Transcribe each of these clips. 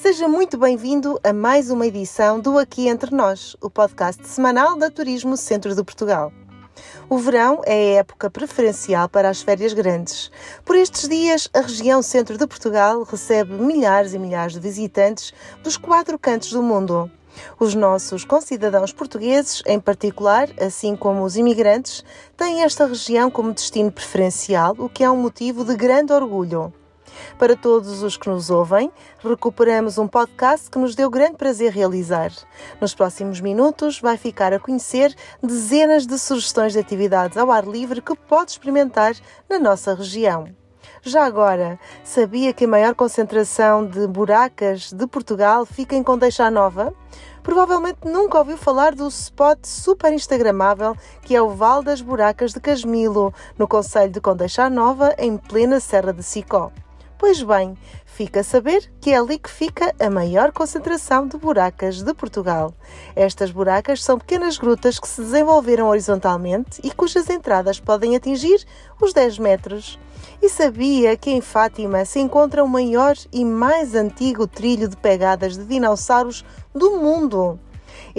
Seja muito bem-vindo a mais uma edição do Aqui Entre Nós, o podcast semanal da Turismo Centro de Portugal. O verão é a época preferencial para as férias grandes. Por estes dias, a região centro de Portugal recebe milhares e milhares de visitantes dos quatro cantos do mundo. Os nossos concidadãos portugueses, em particular, assim como os imigrantes, têm esta região como destino preferencial, o que é um motivo de grande orgulho. Para todos os que nos ouvem, recuperamos um podcast que nos deu grande prazer realizar. Nos próximos minutos, vai ficar a conhecer dezenas de sugestões de atividades ao ar livre que pode experimentar na nossa região. Já agora, sabia que a maior concentração de buracas de Portugal fica em Condeixa Nova? Provavelmente nunca ouviu falar do spot super instagramável que é o Val das Buracas de Casmilo, no Conselho de Condeixa Nova, em plena Serra de Sicó. Pois bem, fica a saber que é ali que fica a maior concentração de buracas de Portugal. Estas buracas são pequenas grutas que se desenvolveram horizontalmente e cujas entradas podem atingir os 10 metros. E sabia que em Fátima se encontra o maior e mais antigo trilho de pegadas de dinossauros do mundo?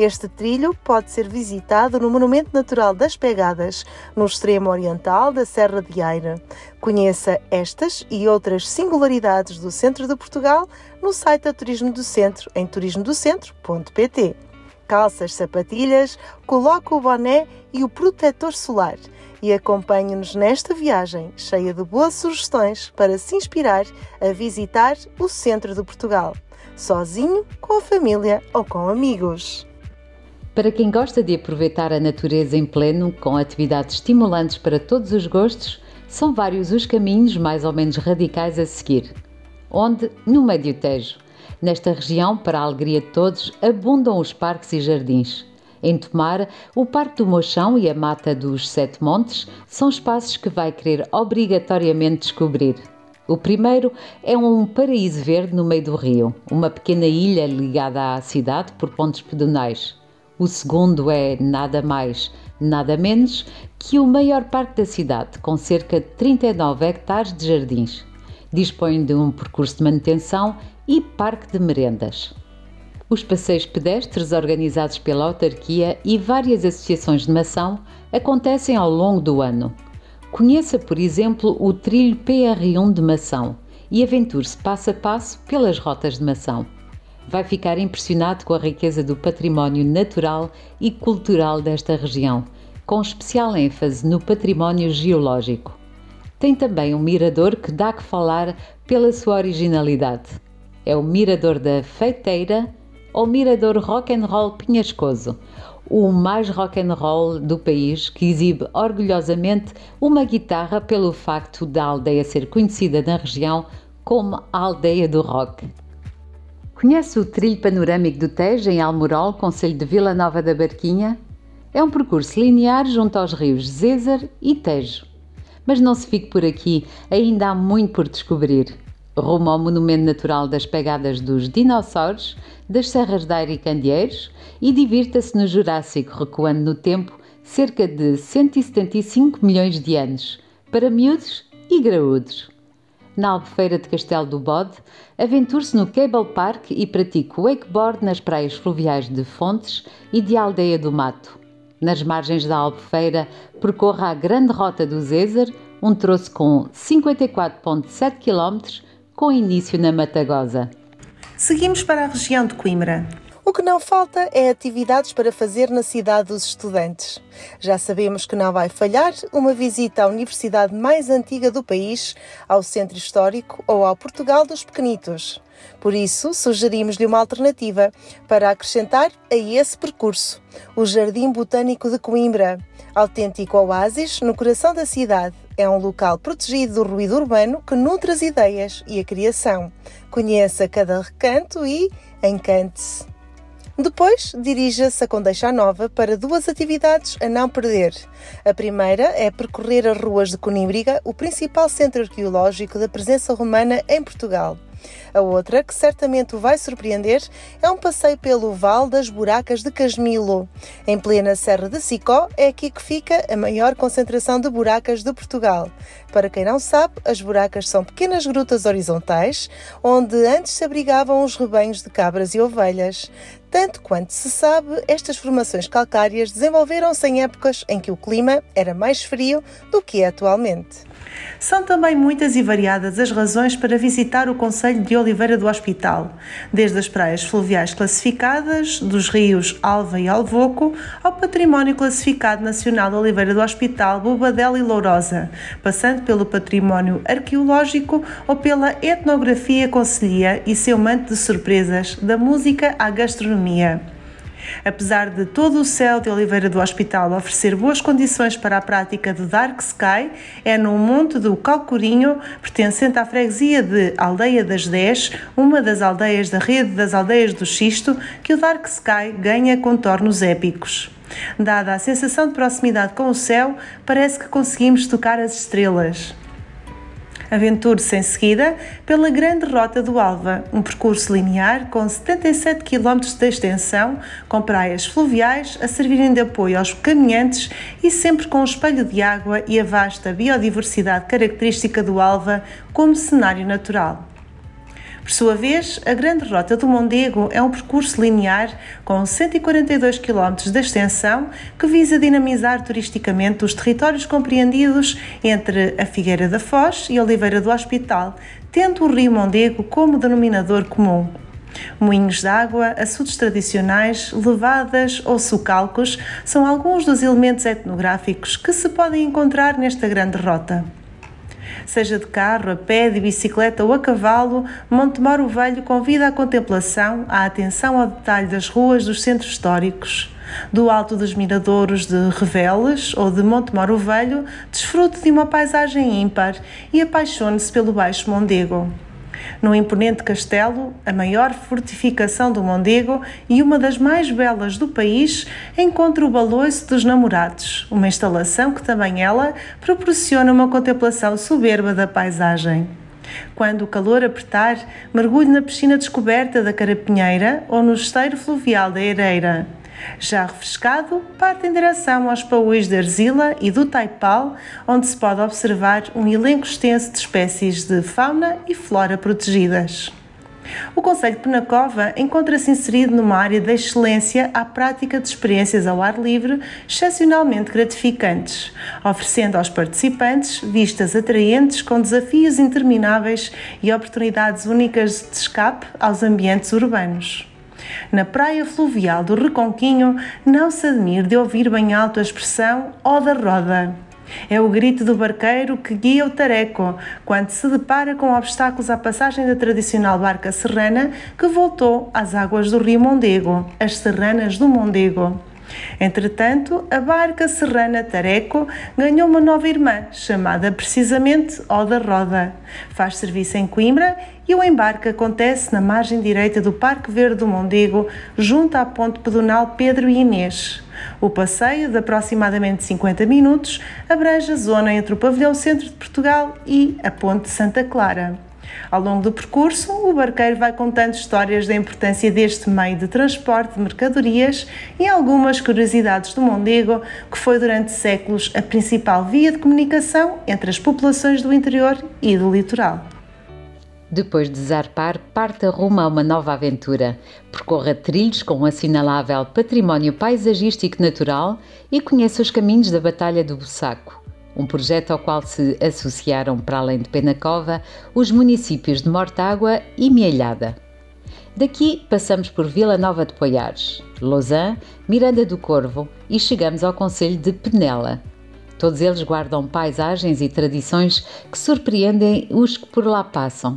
Este trilho pode ser visitado no Monumento Natural das Pegadas, no extremo oriental da Serra de Eira. Conheça estas e outras singularidades do centro de Portugal no site da Turismo do Centro em turismodocentro.pt. Calças, sapatilhas, coloque o boné e o protetor solar e acompanhe-nos nesta viagem cheia de boas sugestões para se inspirar a visitar o centro de Portugal, sozinho, com a família ou com amigos. Para quem gosta de aproveitar a natureza em pleno, com atividades estimulantes para todos os gostos, são vários os caminhos mais ou menos radicais a seguir. Onde? No Médio Tejo. Nesta região, para a alegria de todos, abundam os parques e jardins. Em Tomar, o Parque do Mochão e a Mata dos Sete Montes são espaços que vai querer obrigatoriamente descobrir. O primeiro é um paraíso verde no meio do rio, uma pequena ilha ligada à cidade por pontos pedonais. O segundo é nada mais, nada menos que o maior parque da cidade, com cerca de 39 hectares de jardins. Dispõe de um percurso de manutenção e parque de merendas. Os passeios pedestres organizados pela autarquia e várias associações de mação acontecem ao longo do ano. Conheça, por exemplo, o trilho PR1 de Mação e aventure-se passo a passo pelas rotas de Mação vai ficar impressionado com a riqueza do património natural e cultural desta região, com especial ênfase no património geológico. Tem também um mirador que dá que falar pela sua originalidade. É o Mirador da Feiteira ou Mirador Rock and Roll Pinhascoso, o mais rock and roll do país, que exibe orgulhosamente uma guitarra pelo facto da aldeia ser conhecida na região como a aldeia do rock. Conhece o trilho panorâmico do Tejo em Almorol, Conselho de Vila Nova da Barquinha? É um percurso linear junto aos rios Zézer e Tejo. Mas não se fique por aqui, ainda há muito por descobrir. Rumo ao Monumento Natural das Pegadas dos Dinossauros, das Serras de Aire Candeeiros e divirta-se no Jurássico, recuando no tempo cerca de 175 milhões de anos, para miúdos e graúdos na Albufeira de Castelo do Bode, aventure-se no Cable Park e pratique wakeboard nas praias fluviais de Fontes e de Aldeia do Mato. Nas margens da Albufeira, percorra a Grande Rota do Zézer, um troço com 54,7 km, com início na Matagosa. Seguimos para a região de Coimbra. O que não falta é atividades para fazer na cidade dos estudantes. Já sabemos que não vai falhar uma visita à universidade mais antiga do país, ao centro histórico ou ao Portugal dos Pequenitos. Por isso, sugerimos-lhe uma alternativa para acrescentar a esse percurso: o Jardim Botânico de Coimbra, autêntico oásis no coração da cidade. É um local protegido do ruído urbano que nutre as ideias e a criação. Conheça cada recanto e encante-se. Depois, dirija-se a Condeixa Nova para duas atividades a não perder. A primeira é percorrer as ruas de Conímbriga, o principal centro arqueológico da presença romana em Portugal. A outra, que certamente o vai surpreender, é um passeio pelo Val das Buracas de Casmilo. Em plena Serra de Sicó, é aqui que fica a maior concentração de buracas de Portugal. Para quem não sabe, as buracas são pequenas grutas horizontais onde antes se abrigavam os rebanhos de cabras e ovelhas. Tanto quanto se sabe, estas formações calcárias desenvolveram-se em épocas em que o clima era mais frio do que é atualmente. São também muitas e variadas as razões para visitar o Conselho de Oliveira do Hospital, desde as praias fluviais classificadas, dos rios Alva e Alvoco, ao património classificado nacional Oliveira do Hospital, Bobadela e Lourosa, passando pelo património arqueológico ou pela etnografia concelhia e seu manto de surpresas, da música à gastronomia. Apesar de todo o céu de Oliveira do Hospital oferecer boas condições para a prática do Dark Sky, é no monte do Calcurinho, pertencente à freguesia de Aldeia das Dez, uma das aldeias da rede das aldeias do Xisto, que o Dark Sky ganha contornos épicos. Dada a sensação de proximidade com o céu, parece que conseguimos tocar as estrelas. Aventure-se em seguida pela Grande Rota do Alva, um percurso linear com 77 km de extensão, com praias fluviais a servirem de apoio aos caminhantes e sempre com o espelho de água e a vasta biodiversidade característica do Alva como cenário natural. Por sua vez, a Grande Rota do Mondego é um percurso linear com 142 km de extensão que visa dinamizar turisticamente os territórios compreendidos entre a Figueira da Foz e Oliveira do Hospital, tendo o Rio Mondego como denominador comum. Moinhos de água, açudes tradicionais, levadas ou sucalcos são alguns dos elementos etnográficos que se podem encontrar nesta grande rota seja de carro, a pé, de bicicleta ou a cavalo, Montemor o Velho convida à contemplação, à atenção ao detalhe das ruas dos centros históricos. Do alto dos miradouros de Reveles ou de Montemor o Velho, desfrute de uma paisagem ímpar e apaixone-se pelo Baixo Mondego. No imponente castelo, a maior fortificação do Mondego e uma das mais belas do país, encontra o Baloiço dos Namorados, uma instalação que também ela proporciona uma contemplação soberba da paisagem. Quando o calor apertar, mergulhe na piscina descoberta da Carapinheira ou no esteiro fluvial da Ereira. Já refrescado, parte em direção aos paúis de argila e do taipal, onde se pode observar um elenco extenso de espécies de fauna e flora protegidas. O Conselho de Penacova encontra-se inserido numa área de excelência à prática de experiências ao ar livre excepcionalmente gratificantes, oferecendo aos participantes vistas atraentes com desafios intermináveis e oportunidades únicas de escape aos ambientes urbanos. Na praia fluvial do Reconquinho, não se admire de ouvir bem alto a expressão ó da roda. É o grito do barqueiro que guia o tareco quando se depara com obstáculos à passagem da tradicional barca serrana que voltou às águas do rio Mondego, as Serranas do Mondego. Entretanto, a barca serrana Tareco ganhou uma nova irmã, chamada precisamente Oda Roda. Faz serviço em Coimbra e o embarque acontece na margem direita do Parque Verde do Mondego, junto à ponte pedonal Pedro e Inês. O passeio, de aproximadamente 50 minutos, abrange a zona entre o Pavilhão Centro de Portugal e a Ponte Santa Clara. Ao longo do percurso, o barqueiro vai contando histórias da importância deste meio de transporte de mercadorias e algumas curiosidades do Mondego, que foi durante séculos a principal via de comunicação entre as populações do interior e do litoral. Depois de zarpar, parta rumo a uma nova aventura. Percorra trilhos com um assinalável património paisagístico natural e conheça os caminhos da Batalha do Bussaco um projeto ao qual se associaram, para além de Penacova, os municípios de Mortágua e Mielhada. Daqui passamos por Vila Nova de Poiares, Lausanne, Miranda do Corvo e chegamos ao Conselho de Penela. Todos eles guardam paisagens e tradições que surpreendem os que por lá passam.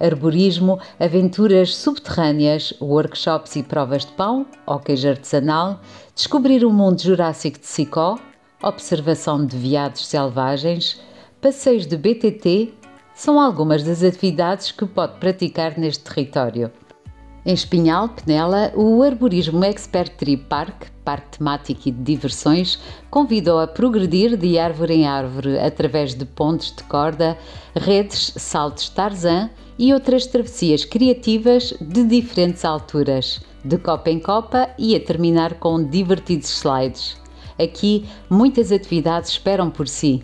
Arborismo, aventuras subterrâneas, workshops e provas de pão, queijo artesanal, descobrir o mundo jurássico de Sicó, observação de veados selvagens, passeios de BTT são algumas das atividades que pode praticar neste território. Em Espinhal, Penela, o Arborismo Expert Tree Park, parque temático e de diversões, convidou a progredir de árvore em árvore através de pontes de corda, redes, saltos Tarzan e outras travessias criativas de diferentes alturas, de copa em copa e a terminar com divertidos slides. Aqui, muitas atividades esperam por si.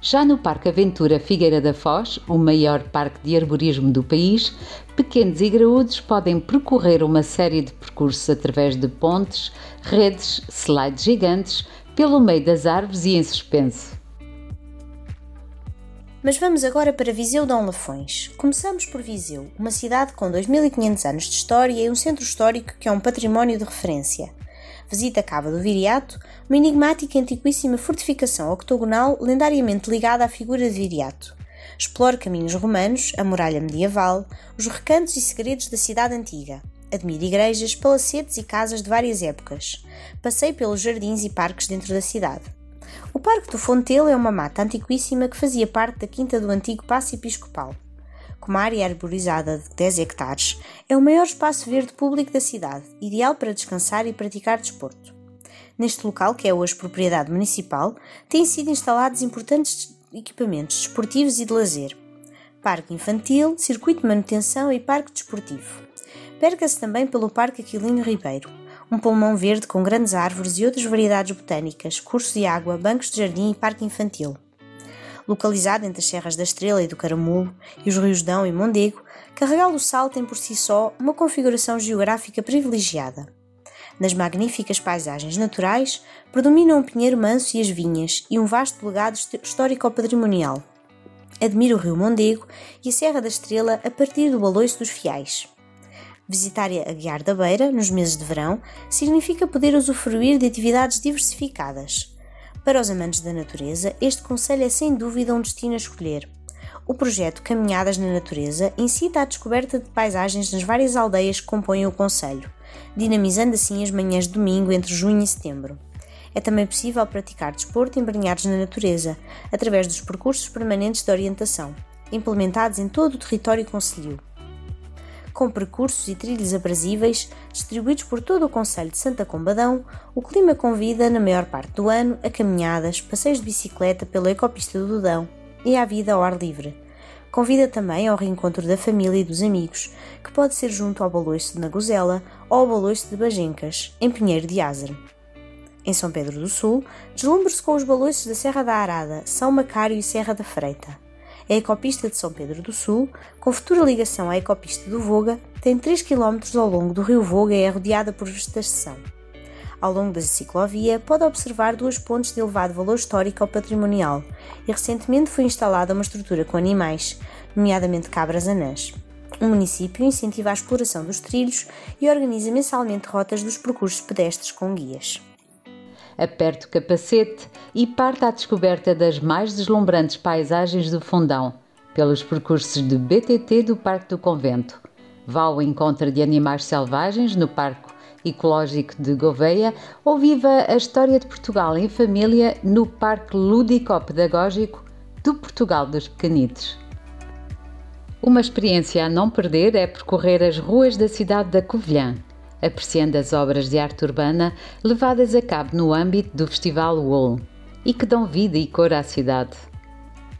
Já no Parque Aventura Figueira da Foz, o maior parque de arborismo do país, pequenos e graúdos podem percorrer uma série de percursos através de pontes, redes, slides gigantes, pelo meio das árvores e em suspenso. Mas vamos agora para Viseu Dom Lafões. Começamos por Viseu, uma cidade com 2500 anos de história e um centro histórico que é um património de referência. Visita a Cava do Viriato, uma enigmática e antiquíssima fortificação octogonal lendariamente ligada à figura de Viriato. Explore caminhos romanos, a muralha medieval, os recantos e segredos da cidade antiga. Admire igrejas, palacetes e casas de várias épocas. Passeie pelos jardins e parques dentro da cidade. O Parque do Fontelo é uma mata antiquíssima que fazia parte da quinta do antigo Paço Episcopal com uma área arborizada de 10 hectares, é o maior espaço verde público da cidade, ideal para descansar e praticar desporto. Neste local, que é hoje propriedade municipal, têm sido instalados importantes equipamentos desportivos e de lazer. Parque infantil, circuito de manutenção e parque desportivo. Perca-se também pelo Parque Aquilino Ribeiro, um pulmão verde com grandes árvores e outras variedades botânicas, cursos de água, bancos de jardim e parque infantil localizado entre as Serras da Estrela e do Caramulo e os rios Dão e Mondego, Carregal do Sal tem por si só uma configuração geográfica privilegiada. Nas magníficas paisagens naturais, predominam o pinheiro manso e as vinhas e um vasto legado histórico-patrimonial. Admira o rio Mondego e a Serra da Estrela a partir do Baloiço dos Fiais. Visitar a Guiar da Beira, nos meses de verão, significa poder usufruir de atividades diversificadas, para os amantes da natureza, este conselho é sem dúvida um destino a escolher. O projeto Caminhadas na Natureza incita à descoberta de paisagens nas várias aldeias que compõem o conselho, dinamizando assim as manhãs de domingo entre junho e setembro. É também possível praticar desporto embrenhados na natureza, através dos percursos permanentes de orientação, implementados em todo o território concelhio com percursos e trilhos aprazíveis distribuídos por todo o Conselho de Santa Combadão, o clima convida, na maior parte do ano, a caminhadas, passeios de bicicleta pela ecopista do Dudão e à vida ao ar livre. Convida também ao reencontro da família e dos amigos, que pode ser junto ao Baloiço de Nagozela ou ao Baloiço de Bagencas, em Pinheiro de Ázaro. Em São Pedro do Sul, deslumbre-se com os baloiços da Serra da Arada, São Macário e Serra da Freita. A ecopista de São Pedro do Sul, com futura ligação à ecopista do Voga, tem 3 km ao longo do rio Voga e é rodeada por vegetação. Ao longo da ciclovia, pode observar duas pontes de elevado valor histórico ou patrimonial e recentemente foi instalada uma estrutura com animais, nomeadamente cabras anãs. O município incentiva a exploração dos trilhos e organiza mensalmente rotas dos percursos pedestres com guias aperte o capacete e parte à descoberta das mais deslumbrantes paisagens do Fundão, pelos percursos de BTT do Parque do Convento. Vá ao encontro de animais selvagens no Parque Ecológico de Gouveia ou viva a história de Portugal em família no Parque Lúdico-Pedagógico do Portugal dos Pequenitos. Uma experiência a não perder é percorrer as ruas da cidade da Covilhã apreciando as obras de arte urbana levadas a cabo no âmbito do Festival Wool e que dão vida e cor à cidade.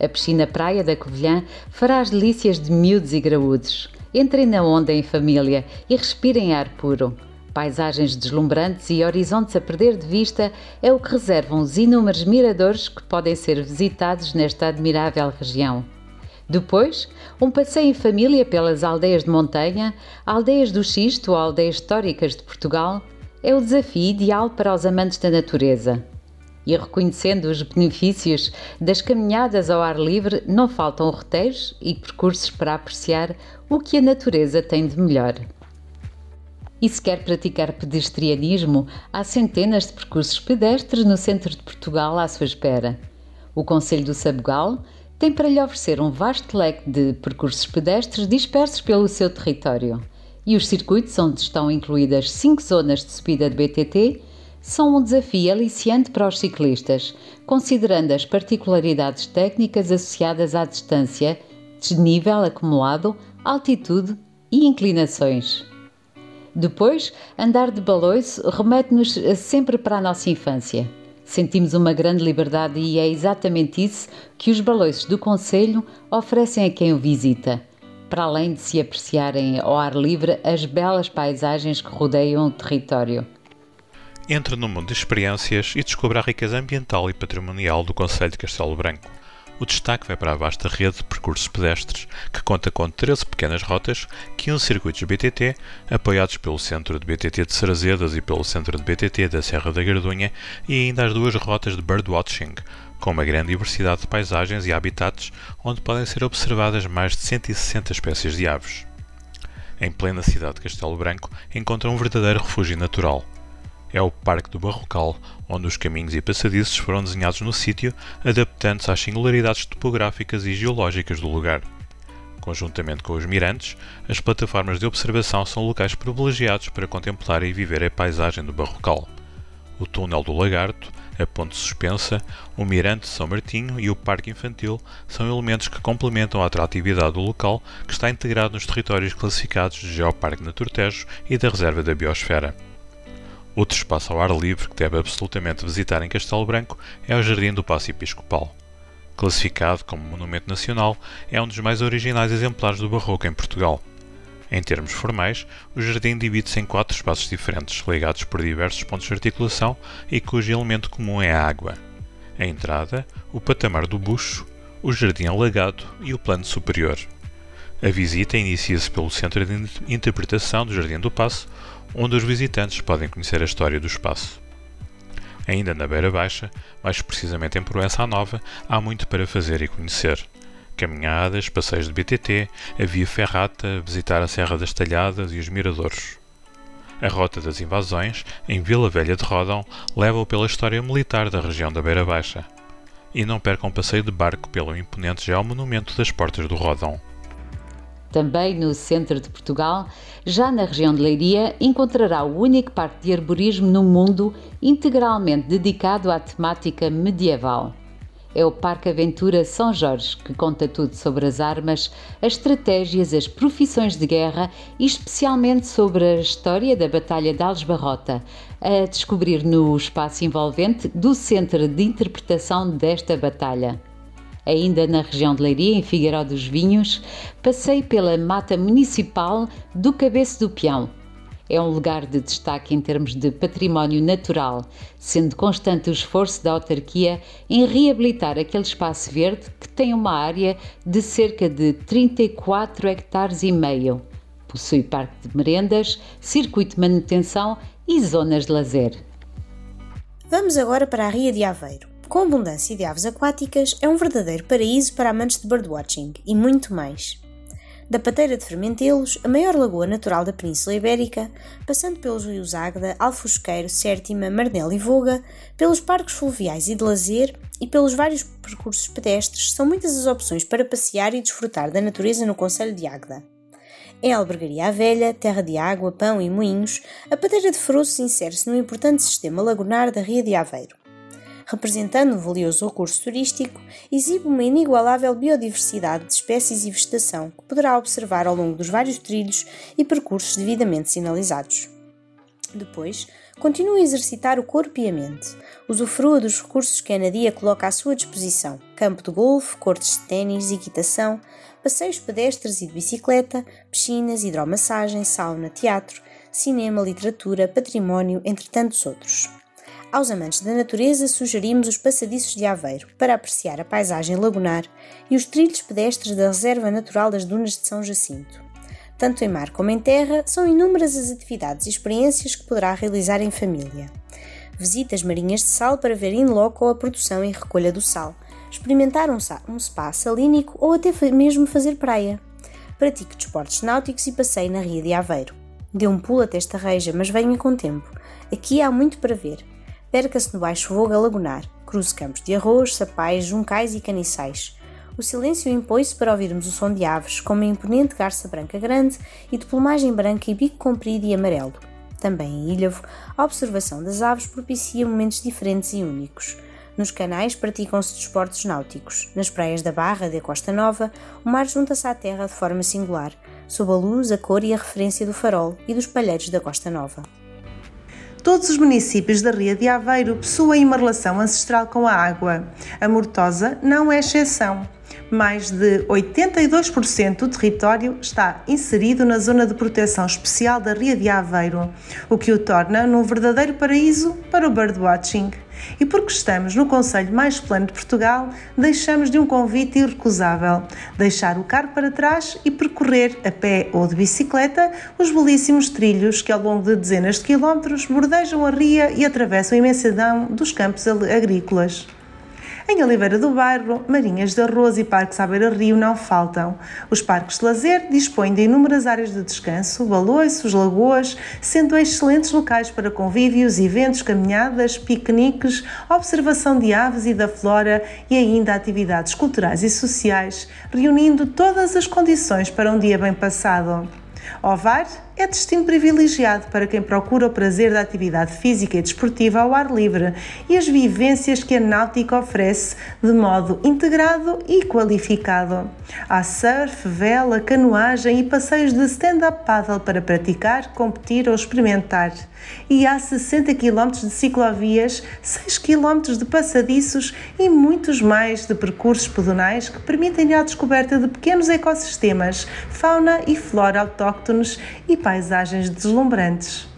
A piscina Praia da Covilhã fará as delícias de miúdos e graúdos. Entrem na onda em família e respirem ar puro. Paisagens deslumbrantes e horizontes a perder de vista é o que reservam os inúmeros miradores que podem ser visitados nesta admirável região. Depois, um passeio em família pelas aldeias de montanha, aldeias do xisto ou aldeias históricas de Portugal é o desafio ideal para os amantes da natureza. E reconhecendo os benefícios das caminhadas ao ar livre, não faltam roteiros e percursos para apreciar o que a natureza tem de melhor. E se quer praticar pedestrianismo, há centenas de percursos pedestres no centro de Portugal à sua espera. O Conselho do Sabugal tem para lhe oferecer um vasto leque de percursos pedestres dispersos pelo seu território. E os circuitos, onde estão incluídas cinco zonas de subida de BTT, são um desafio aliciante para os ciclistas, considerando as particularidades técnicas associadas à distância, desnível acumulado, altitude e inclinações. Depois, andar de baloiço remete-nos sempre para a nossa infância Sentimos uma grande liberdade e é exatamente isso que os baloiços do Conselho oferecem a quem o visita. para além de se apreciarem ao ar livre as belas paisagens que rodeiam o território. Entre no mundo de experiências e descubra a riqueza ambiental e patrimonial do Conselho de Castelo Branco. O destaque vai para a vasta rede de percursos pedestres, que conta com 13 pequenas rotas, 15 circuitos BTT, apoiados pelo Centro de BTT de Sarazedas e pelo Centro de BTT da Serra da Gardunha, e ainda as duas rotas de birdwatching, com uma grande diversidade de paisagens e habitats, onde podem ser observadas mais de 160 espécies de aves. Em plena cidade de Castelo Branco, encontra um verdadeiro refúgio natural. É o Parque do Barrocal, onde os caminhos e passadiços foram desenhados no sítio, adaptando-se às singularidades topográficas e geológicas do lugar. Conjuntamente com os mirantes, as plataformas de observação são locais privilegiados para contemplar e viver a paisagem do Barrocal. O Túnel do Lagarto, a Ponte Suspensa, o Mirante de São Martinho e o Parque Infantil são elementos que complementam a atratividade do local, que está integrado nos territórios classificados de Geoparque Naturtejo e da Reserva da Biosfera. Outro espaço ao ar livre que deve absolutamente visitar em Castelo Branco é o Jardim do Paço Episcopal. Classificado como Monumento Nacional, é um dos mais originais exemplares do Barroco em Portugal. Em termos formais, o jardim divide-se em quatro espaços diferentes, ligados por diversos pontos de articulação e cujo elemento comum é a água. A entrada, o patamar do bucho, o jardim alagado e o plano superior. A visita inicia-se pelo Centro de Interpretação do Jardim do Passo, onde os visitantes podem conhecer a história do espaço. Ainda na Beira Baixa, mais precisamente em Proença Nova, há muito para fazer e conhecer caminhadas, passeios de BTT, a via ferrata, visitar a Serra das Talhadas e os miradores. A rota das invasões, em Vila Velha de Rodão, leva-o pela história militar da região da Beira Baixa. E não perca um passeio de barco pelo imponente geomonumento das Portas do Rodão. Também no centro de Portugal, já na região de Leiria, encontrará o único parque de arborismo no mundo integralmente dedicado à temática medieval é o Parque Aventura São Jorge, que conta tudo sobre as armas, as estratégias, as profissões de guerra e especialmente sobre a história da Batalha de Algesbarrota, a descobrir no espaço envolvente do Centro de Interpretação desta batalha. Ainda na região de Leiria, em Figueiró dos Vinhos, passei pela mata municipal do Cabeço do Peão, é um lugar de destaque em termos de património natural, sendo constante o esforço da autarquia em reabilitar aquele espaço verde que tem uma área de cerca de 34 hectares e meio. Possui parque de merendas, circuito de manutenção e zonas de lazer. Vamos agora para a Ria de Aveiro. Com abundância de aves aquáticas, é um verdadeiro paraíso para amantes de birdwatching e muito mais da Pateira de Fermentelos, a maior lagoa natural da Península Ibérica, passando pelos rios Águeda, Alfosqueiro, Sértima, Marnel e Voga, pelos parques fluviais e de lazer e pelos vários percursos pedestres, são muitas as opções para passear e desfrutar da natureza no Conselho de Águeda. Em Albergaria Velha, terra de água, pão e moinhos, a Pateira de Froço insere-se no importante sistema lagunar da Ria de Aveiro representando um valioso recurso turístico, exibe uma inigualável biodiversidade de espécies e vegetação que poderá observar ao longo dos vários trilhos e percursos devidamente sinalizados. Depois, continua a exercitar o corpo e a mente. Usufrua dos recursos que a Anadia coloca à sua disposição: campo de golfe, cortes de ténis, equitação, passeios pedestres e de bicicleta, piscinas, hidromassagem, sauna, teatro, cinema, literatura, património, entre tantos outros. Aos amantes da natureza, sugerimos os passadiços de Aveiro para apreciar a paisagem lagunar e os trilhos pedestres da Reserva Natural das Dunas de São Jacinto. Tanto em mar como em terra, são inúmeras as atividades e experiências que poderá realizar em família. Visitas marinhas de sal para ver in loco a produção e recolha do sal, experimentar um, um spa salínico ou até mesmo fazer praia. Pratique desportos náuticos e passeie na Ria de Aveiro. Dê um pulo até esta reja, mas venha com tempo. Aqui há muito para ver perca-se no baixo voga lagunar, cruze campos de arroz, sapais, juncais e caniçais. O silêncio impõe-se para ouvirmos o som de aves, como a imponente garça branca grande e de plumagem branca e bico comprido e amarelo. Também em Ilhavo, a observação das aves propicia momentos diferentes e únicos. Nos canais praticam-se desportos náuticos. Nas praias da Barra e da Costa Nova, o mar junta-se à terra de forma singular, sob a luz, a cor e a referência do farol e dos palheiros da Costa Nova. Todos os municípios da Ria de Aveiro possuem uma relação ancestral com a água. A Mortosa não é exceção. Mais de 82% do território está inserido na zona de proteção especial da Ria de Aveiro, o que o torna num verdadeiro paraíso para o birdwatching. E porque estamos no Conselho mais plano de Portugal, deixamos de um convite irrecusável: deixar o carro para trás e percorrer a pé ou de bicicleta os belíssimos trilhos que, ao longo de dezenas de quilómetros, bordejam a ria e atravessam a imensidão dos campos agrícolas. Em Oliveira do Bairro, marinhas de arroz e parques à beira-rio não faltam. Os parques de lazer dispõem de inúmeras áreas de descanso, baloiços, lagoas, sendo excelentes locais para convívios, eventos, caminhadas, piqueniques, observação de aves e da flora e ainda atividades culturais e sociais, reunindo todas as condições para um dia bem passado. Ovar é destino privilegiado para quem procura o prazer da atividade física e desportiva ao ar livre e as vivências que a náutica oferece de modo integrado e qualificado. Há surf, vela, canoagem e passeios de stand-up paddle para praticar, competir ou experimentar. E há 60 km de ciclovias, 6 km de passadiços e muitos mais de percursos pedonais que permitem a descoberta de pequenos ecossistemas, fauna e flora autóctones e paisagens deslumbrantes.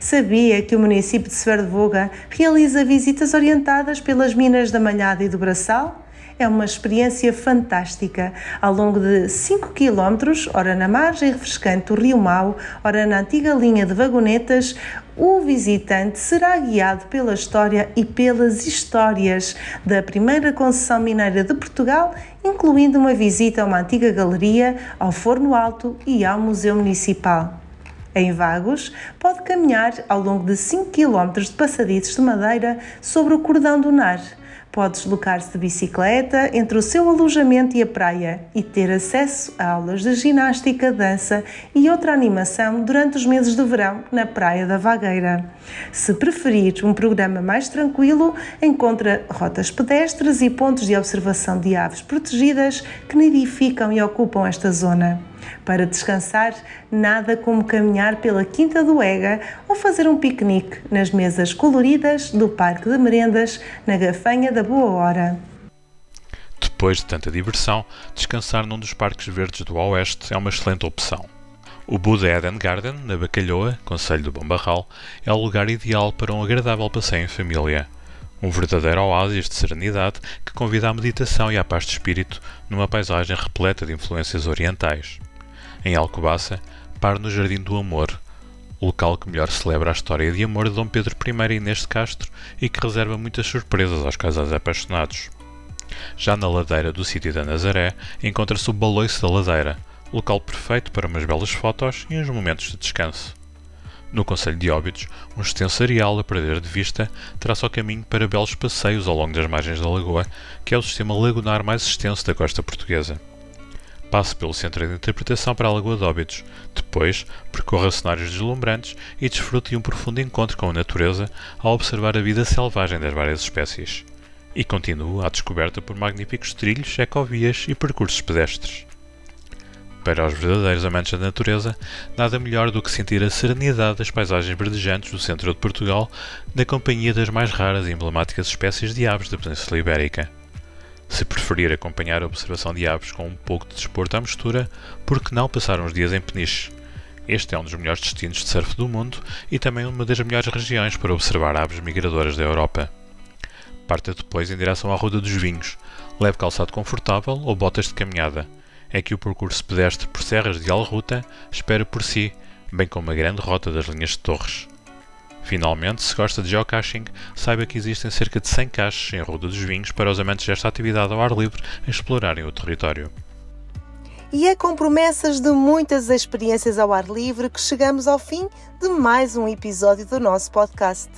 Sabia que o município de Sverdvoga realiza visitas orientadas pelas minas da Malhada e do Braçal? É uma experiência fantástica. Ao longo de 5 km, ora na margem refrescante do Rio Mau, ora na antiga linha de vagonetas, o visitante será guiado pela história e pelas histórias da primeira concessão mineira de Portugal, incluindo uma visita a uma antiga galeria, ao Forno Alto e ao Museu Municipal. Em Vagos, pode caminhar ao longo de 5 km de passadiços de madeira sobre o cordão do Nar. Pode deslocar-se de bicicleta entre o seu alojamento e a praia e ter acesso a aulas de ginástica, dança e outra animação durante os meses de verão na Praia da Vagueira. Se preferir um programa mais tranquilo, encontra rotas pedestres e pontos de observação de aves protegidas que nidificam e ocupam esta zona. Para descansar, nada como caminhar pela Quinta do Ega ou fazer um piquenique nas mesas coloridas do Parque de Merendas, na Gafanha da Boa Hora. Depois de tanta diversão, descansar num dos parques verdes do Oeste é uma excelente opção. O Buda Eden Garden, na Bacalhoa, Conselho do Bombarral, é o lugar ideal para um agradável passeio em família. Um verdadeiro oásis de serenidade que convida à meditação e à paz de espírito numa paisagem repleta de influências orientais. Em Alcobaça, pare no Jardim do Amor, o local que melhor celebra a história de amor de Dom Pedro I e Inês de Castro e que reserva muitas surpresas aos casais apaixonados. Já na ladeira do sítio da Nazaré, encontra-se o Baloiço da Ladeira, local perfeito para umas belas fotos e uns momentos de descanso. No Conselho de Óbidos, um extenso areal a perder de vista traça o caminho para belos passeios ao longo das margens da lagoa, que é o sistema lagunar mais extenso da costa portuguesa. Passe pelo Centro de Interpretação para a Lagoa de Óbidos. Depois, percorra cenários deslumbrantes e desfrute de um profundo encontro com a natureza ao observar a vida selvagem das várias espécies. E continue à descoberta por magníficos trilhos, ecovias e percursos pedestres. Para os verdadeiros amantes da natureza, nada melhor do que sentir a serenidade das paisagens verdejantes do centro de Portugal na companhia das mais raras e emblemáticas espécies de aves da Península Ibérica. Se preferir acompanhar a observação de aves com um pouco de desporto à mistura, por que não passar uns dias em Peniche? Este é um dos melhores destinos de surf do mundo e também uma das melhores regiões para observar aves migradoras da Europa. Parta depois em direção à Ruta dos Vinhos. Leve calçado confortável ou botas de caminhada. É que o percurso pedestre por serras de Alruta espera por si, bem como a grande rota das linhas de Torres. Finalmente, se gosta de geocaching, saiba que existem cerca de 100 caches em Ruda dos Vinhos para os amantes desta atividade ao ar livre explorarem o território. E é com promessas de muitas experiências ao ar livre que chegamos ao fim de mais um episódio do nosso podcast.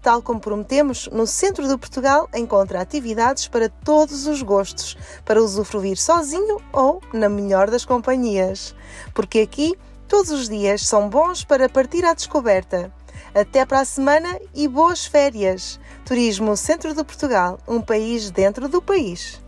Tal como prometemos, no centro de Portugal encontra atividades para todos os gostos, para usufruir sozinho ou na melhor das companhias. Porque aqui todos os dias são bons para partir à descoberta. Até para a semana e boas férias! Turismo Centro de Portugal, um país dentro do país.